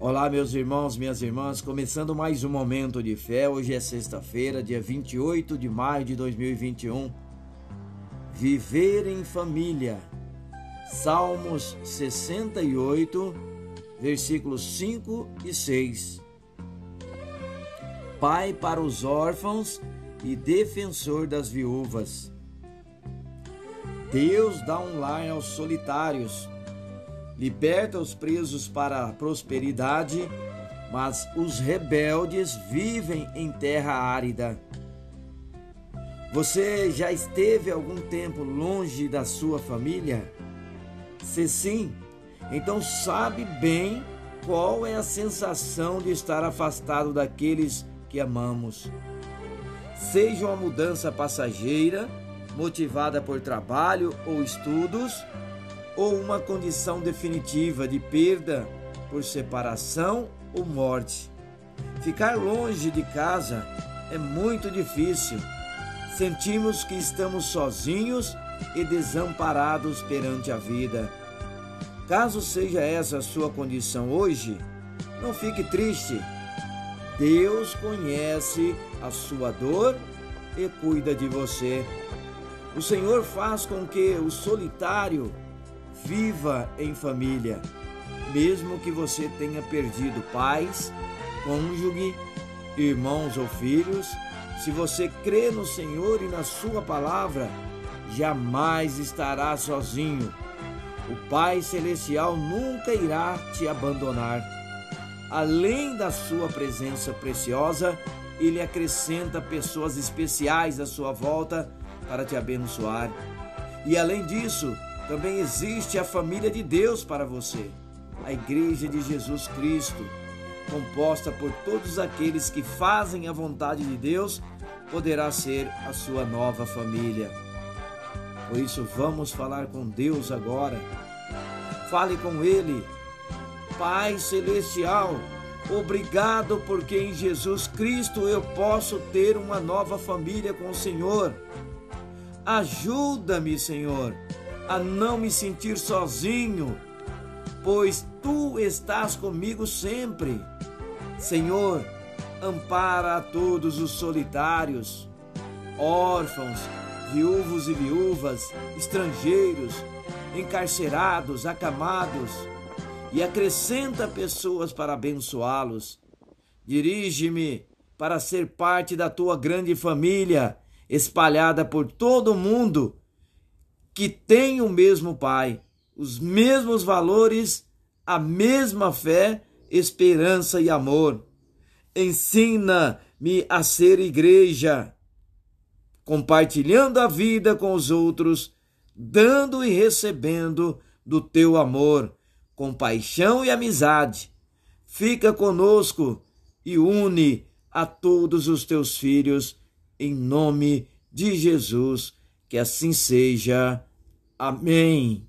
Olá, meus irmãos, minhas irmãs, começando mais um momento de fé. Hoje é sexta-feira, dia 28 de maio de 2021. Viver em família. Salmos 68, versículos 5 e 6. Pai para os órfãos e defensor das viúvas. Deus dá um lar aos solitários liberta os presos para a prosperidade, mas os rebeldes vivem em terra árida. Você já esteve algum tempo longe da sua família? Se sim, então sabe bem qual é a sensação de estar afastado daqueles que amamos. Seja uma mudança passageira, motivada por trabalho ou estudos, ou uma condição definitiva de perda por separação ou morte. Ficar longe de casa é muito difícil. Sentimos que estamos sozinhos e desamparados perante a vida. Caso seja essa a sua condição hoje, não fique triste. Deus conhece a sua dor e cuida de você. O Senhor faz com que o solitário Viva em família, mesmo que você tenha perdido pais, cônjuge, irmãos ou filhos. Se você crê no Senhor e na Sua palavra, jamais estará sozinho. O Pai Celestial nunca irá te abandonar. Além da sua presença preciosa, ele acrescenta pessoas especiais à sua volta para te abençoar. E além disso, também existe a família de Deus para você, a Igreja de Jesus Cristo, composta por todos aqueles que fazem a vontade de Deus, poderá ser a sua nova família. Por isso, vamos falar com Deus agora. Fale com Ele. Pai Celestial, obrigado porque em Jesus Cristo eu posso ter uma nova família com o Senhor. Ajuda-me, Senhor a não me sentir sozinho, pois tu estás comigo sempre. Senhor, ampara a todos os solitários, órfãos, viúvos e viúvas, estrangeiros, encarcerados, acamados, e acrescenta pessoas para abençoá-los. Dirige-me para ser parte da tua grande família, espalhada por todo o mundo que têm o mesmo Pai, os mesmos valores, a mesma fé, esperança e amor. Ensina-me a ser igreja, compartilhando a vida com os outros, dando e recebendo do teu amor, compaixão e amizade. Fica conosco e une a todos os teus filhos, em nome de Jesus. Que assim seja. Amém.